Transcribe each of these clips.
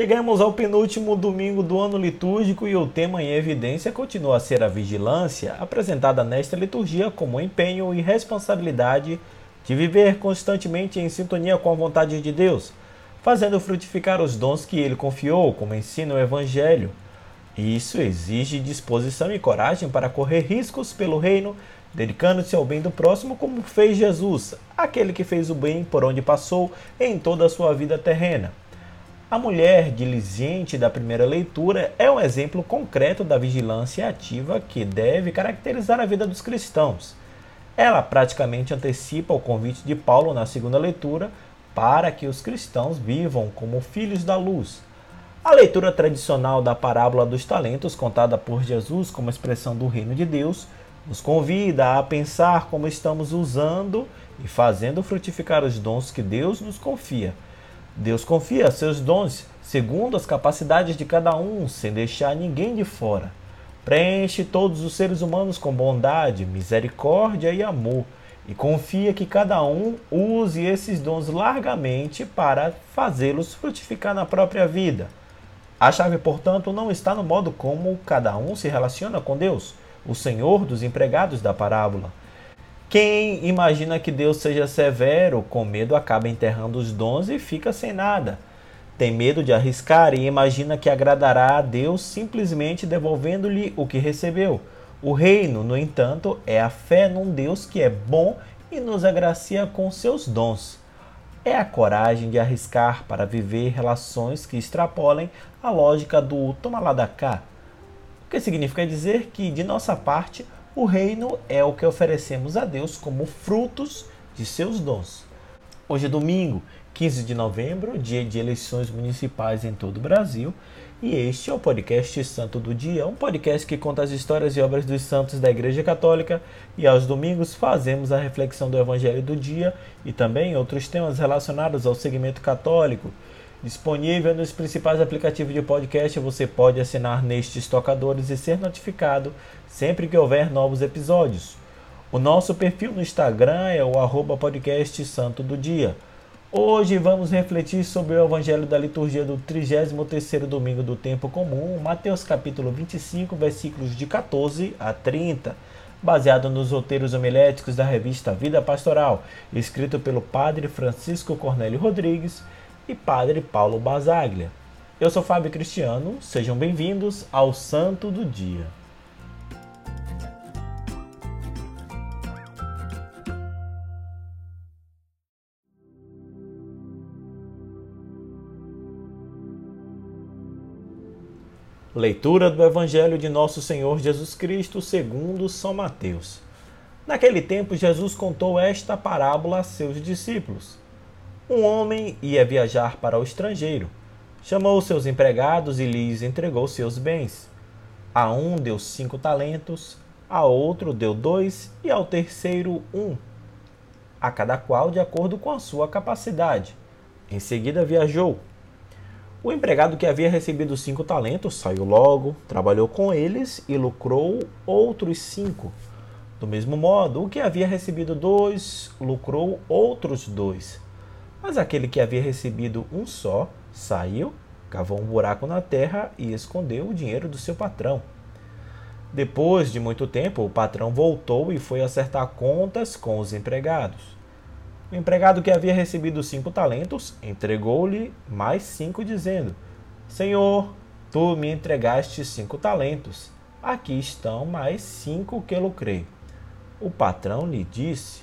Chegamos ao penúltimo domingo do ano litúrgico e o tema em evidência continua a ser a vigilância, apresentada nesta liturgia como empenho e responsabilidade de viver constantemente em sintonia com a vontade de Deus, fazendo frutificar os dons que ele confiou, como ensina o Evangelho. Isso exige disposição e coragem para correr riscos pelo reino, dedicando-se ao bem do próximo, como fez Jesus, aquele que fez o bem por onde passou em toda a sua vida terrena. A mulher diligente da primeira leitura é um exemplo concreto da vigilância ativa que deve caracterizar a vida dos cristãos. Ela praticamente antecipa o convite de Paulo na segunda leitura para que os cristãos vivam como filhos da luz. A leitura tradicional da parábola dos talentos, contada por Jesus como expressão do reino de Deus, nos convida a pensar como estamos usando e fazendo frutificar os dons que Deus nos confia Deus confia seus dons segundo as capacidades de cada um, sem deixar ninguém de fora. Preenche todos os seres humanos com bondade, misericórdia e amor, e confia que cada um use esses dons largamente para fazê-los frutificar na própria vida. A chave, portanto, não está no modo como cada um se relaciona com Deus, o Senhor dos empregados da parábola quem imagina que Deus seja severo, com medo acaba enterrando os dons e fica sem nada. Tem medo de arriscar e imagina que agradará a Deus simplesmente devolvendo-lhe o que recebeu. O reino, no entanto, é a fé num Deus que é bom e nos agracia com seus dons. É a coragem de arriscar para viver relações que extrapolem a lógica do toma lá da cá. O que significa dizer que, de nossa parte, o reino é o que oferecemos a Deus como frutos de seus dons. Hoje é domingo, 15 de novembro, dia de eleições municipais em todo o Brasil, e este é o podcast Santo do Dia, um podcast que conta as histórias e obras dos santos da Igreja Católica, e aos domingos fazemos a reflexão do Evangelho do dia e também outros temas relacionados ao segmento católico. Disponível nos principais aplicativos de podcast, você pode assinar nestes tocadores e ser notificado sempre que houver novos episódios. O nosso perfil no Instagram é o arroba podcast Santo do Dia. Hoje vamos refletir sobre o Evangelho da liturgia do 33º domingo do tempo comum, Mateus capítulo 25, versículos de 14 a 30, baseado nos roteiros homiléticos da revista Vida Pastoral, escrito pelo padre Francisco Cornélio Rodrigues e Padre Paulo Basaglia. Eu sou Fábio Cristiano, sejam bem-vindos ao Santo do Dia. Leitura do Evangelho de Nosso Senhor Jesus Cristo segundo São Mateus. Naquele tempo, Jesus contou esta parábola a seus discípulos. Um homem ia viajar para o estrangeiro. Chamou seus empregados e lhes entregou seus bens. A um deu cinco talentos, a outro deu dois e ao terceiro um, a cada qual de acordo com a sua capacidade. Em seguida viajou. O empregado que havia recebido cinco talentos saiu logo, trabalhou com eles e lucrou outros cinco. Do mesmo modo, o que havia recebido dois lucrou outros dois. Mas aquele que havia recebido um só saiu, cavou um buraco na terra e escondeu o dinheiro do seu patrão. Depois de muito tempo, o patrão voltou e foi acertar contas com os empregados. O empregado que havia recebido cinco talentos entregou-lhe mais cinco, dizendo: Senhor, tu me entregaste cinco talentos. Aqui estão mais cinco que lucrei. O patrão lhe disse: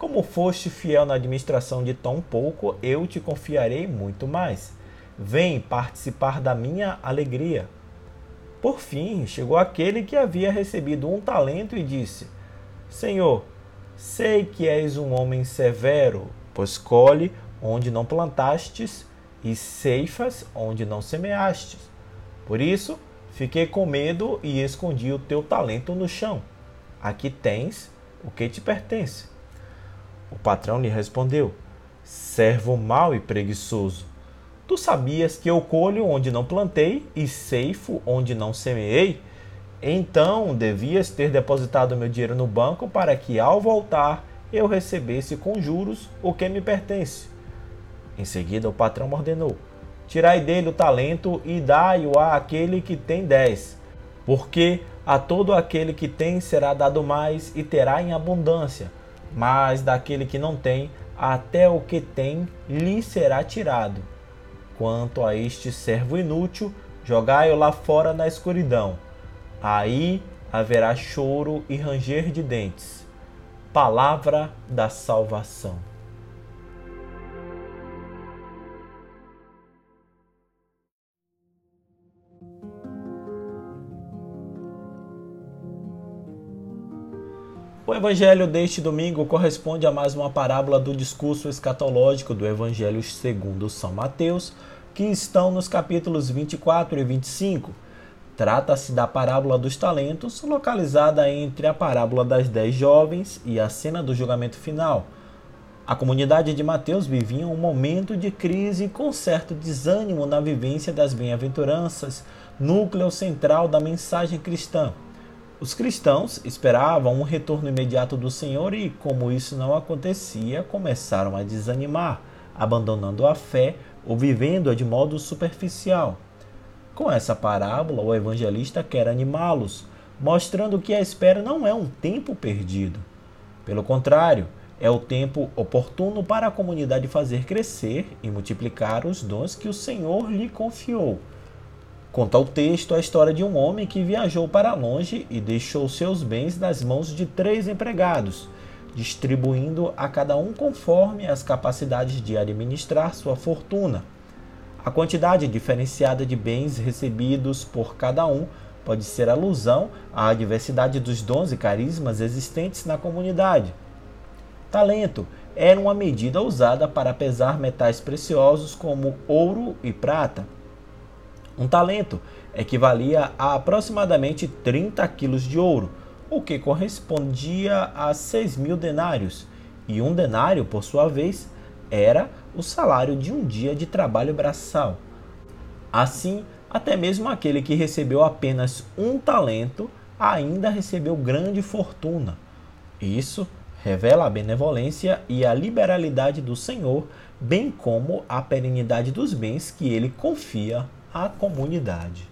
Como foste fiel na administração de tão pouco, eu te confiarei muito mais. Vem participar da minha alegria. Por fim, chegou aquele que havia recebido um talento e disse: Senhor, sei que és um homem severo, pois colhe onde não plantastes e ceifas onde não semeastes. Por isso, Fiquei com medo e escondi o teu talento no chão. Aqui tens o que te pertence. O patrão lhe respondeu: Servo mau e preguiçoso. Tu sabias que eu colho onde não plantei e ceifo onde não semeei? Então devias ter depositado meu dinheiro no banco para que, ao voltar, eu recebesse com juros o que me pertence. Em seguida, o patrão ordenou: Tirai dele o talento e dai-o àquele que tem dez. Porque a todo aquele que tem será dado mais e terá em abundância, mas daquele que não tem, até o que tem lhe será tirado. Quanto a este servo inútil, jogai-o lá fora na escuridão. Aí haverá choro e ranger de dentes. Palavra da salvação. O evangelho deste domingo corresponde a mais uma parábola do discurso escatológico do Evangelho segundo São Mateus, que estão nos capítulos 24 e 25. Trata-se da parábola dos talentos, localizada entre a parábola das dez jovens e a cena do julgamento final. A comunidade de Mateus vivia um momento de crise com certo desânimo na vivência das bem-aventuranças, núcleo central da mensagem cristã. Os cristãos esperavam um retorno imediato do Senhor e, como isso não acontecia, começaram a desanimar, abandonando a fé ou vivendo-a de modo superficial. Com essa parábola, o evangelista quer animá-los, mostrando que a espera não é um tempo perdido. Pelo contrário, é o tempo oportuno para a comunidade fazer crescer e multiplicar os dons que o Senhor lhe confiou. Conta o texto a história de um homem que viajou para longe e deixou seus bens nas mãos de três empregados, distribuindo a cada um conforme as capacidades de administrar sua fortuna. A quantidade diferenciada de bens recebidos por cada um pode ser alusão à diversidade dos dons e carismas existentes na comunidade. Talento era uma medida usada para pesar metais preciosos como ouro e prata. Um talento equivalia a aproximadamente 30 quilos de ouro, o que correspondia a 6 mil denários, e um denário, por sua vez, era o salário de um dia de trabalho braçal. Assim, até mesmo aquele que recebeu apenas um talento ainda recebeu grande fortuna. Isso revela a benevolência e a liberalidade do Senhor, bem como a perenidade dos bens que ele confia à comunidade.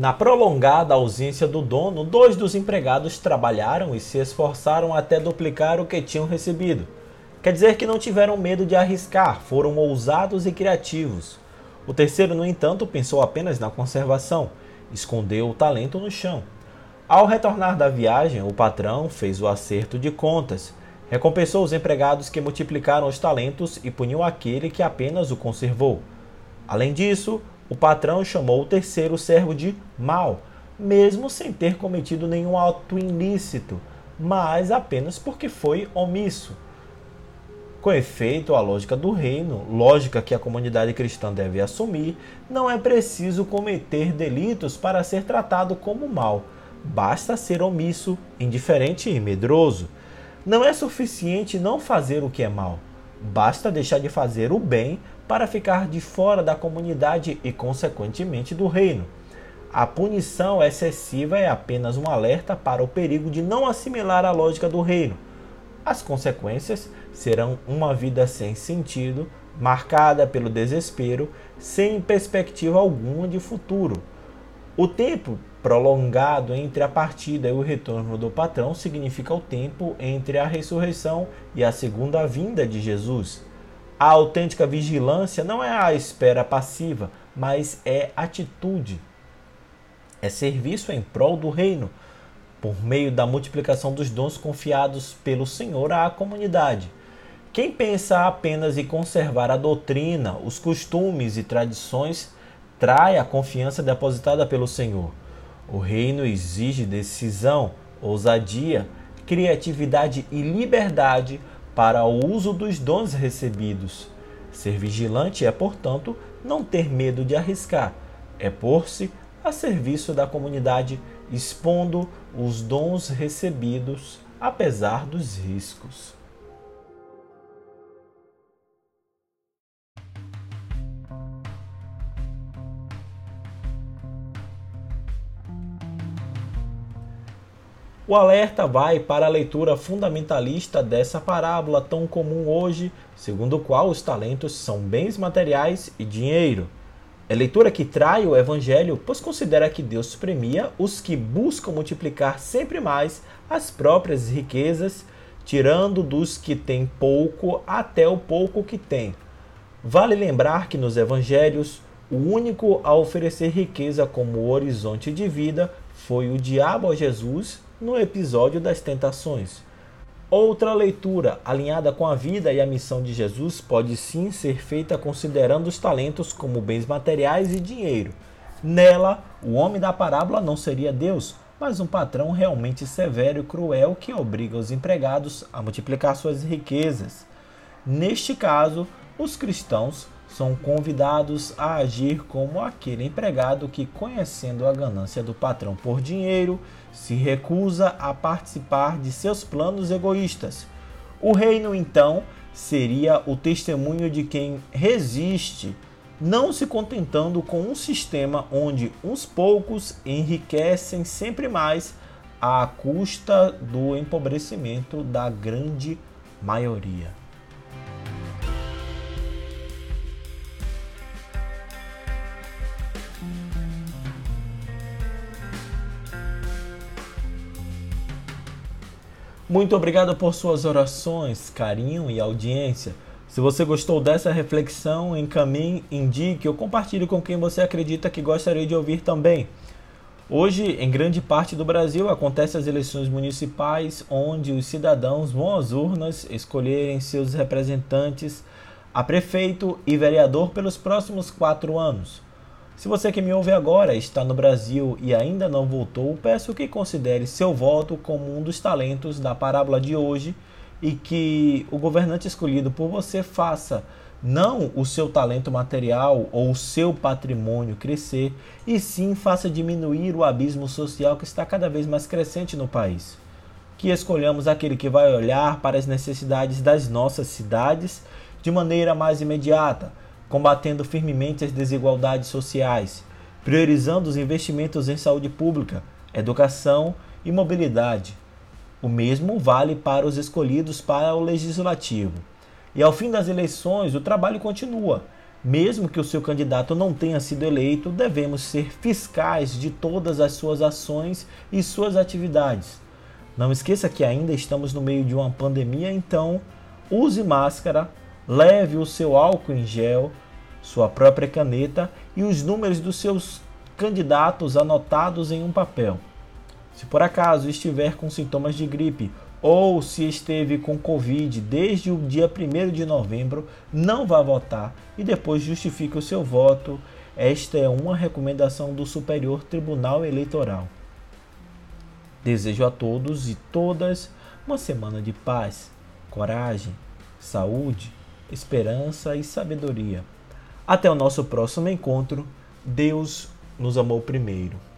Na prolongada ausência do dono, dois dos empregados trabalharam e se esforçaram até duplicar o que tinham recebido. Quer dizer que não tiveram medo de arriscar, foram ousados e criativos. O terceiro, no entanto, pensou apenas na conservação, escondeu o talento no chão. Ao retornar da viagem, o patrão fez o acerto de contas, recompensou os empregados que multiplicaram os talentos e puniu aquele que apenas o conservou. Além disso, o patrão chamou o terceiro servo de mau, mesmo sem ter cometido nenhum ato ilícito, mas apenas porque foi omisso. Com efeito, a lógica do reino, lógica que a comunidade cristã deve assumir, não é preciso cometer delitos para ser tratado como mal Basta ser omisso, indiferente e medroso. Não é suficiente não fazer o que é mal. Basta deixar de fazer o bem para ficar de fora da comunidade e, consequentemente, do reino. A punição excessiva é apenas um alerta para o perigo de não assimilar a lógica do reino. As consequências serão uma vida sem sentido, marcada pelo desespero, sem perspectiva alguma de futuro. O tempo prolongado entre a partida e o retorno do patrão significa o tempo entre a ressurreição e a segunda vinda de Jesus. A autêntica vigilância não é a espera passiva, mas é atitude. É serviço em prol do reino, por meio da multiplicação dos dons confiados pelo Senhor à comunidade. Quem pensa apenas em conservar a doutrina, os costumes e tradições, trai a confiança depositada pelo Senhor. O reino exige decisão, ousadia, criatividade e liberdade para o uso dos dons recebidos. Ser vigilante é, portanto, não ter medo de arriscar, é pôr-se a serviço da comunidade, expondo os dons recebidos, apesar dos riscos. O alerta vai para a leitura fundamentalista dessa parábola tão comum hoje, segundo o qual os talentos são bens materiais e dinheiro. É leitura que trai o evangelho, pois considera que Deus premia os que buscam multiplicar sempre mais as próprias riquezas, tirando dos que têm pouco até o pouco que têm. Vale lembrar que nos evangelhos, o único a oferecer riqueza como horizonte de vida foi o diabo a Jesus no episódio das tentações. Outra leitura alinhada com a vida e a missão de Jesus pode sim ser feita considerando os talentos como bens materiais e dinheiro. Nela, o homem da parábola não seria Deus, mas um patrão realmente severo e cruel que obriga os empregados a multiplicar suas riquezas. Neste caso, os cristãos são convidados a agir como aquele empregado que, conhecendo a ganância do patrão por dinheiro, se recusa a participar de seus planos egoístas. O reino, então, seria o testemunho de quem resiste, não se contentando com um sistema onde uns poucos enriquecem sempre mais à custa do empobrecimento da grande maioria. Muito obrigado por suas orações, carinho e audiência. Se você gostou dessa reflexão, encaminhe, indique ou compartilhe com quem você acredita que gostaria de ouvir também. Hoje, em grande parte do Brasil, acontecem as eleições municipais, onde os cidadãos vão às urnas escolherem seus representantes a prefeito e vereador pelos próximos quatro anos. Se você que me ouve agora está no Brasil e ainda não votou, peço que considere seu voto como um dos talentos da parábola de hoje e que o governante escolhido por você faça não o seu talento material ou o seu patrimônio crescer, e sim faça diminuir o abismo social que está cada vez mais crescente no país. Que escolhamos aquele que vai olhar para as necessidades das nossas cidades de maneira mais imediata combatendo firmemente as desigualdades sociais, priorizando os investimentos em saúde pública, educação e mobilidade. O mesmo vale para os escolhidos para o legislativo. E ao fim das eleições, o trabalho continua. Mesmo que o seu candidato não tenha sido eleito, devemos ser fiscais de todas as suas ações e suas atividades. Não esqueça que ainda estamos no meio de uma pandemia, então use máscara, leve o seu álcool em gel, sua própria caneta e os números dos seus candidatos anotados em um papel. Se por acaso estiver com sintomas de gripe ou se esteve com Covid desde o dia 1 de novembro, não vá votar e depois justifique o seu voto. Esta é uma recomendação do Superior Tribunal Eleitoral. Desejo a todos e todas uma semana de paz, coragem, saúde esperança e sabedoria. Até o nosso próximo encontro. Deus nos amou primeiro.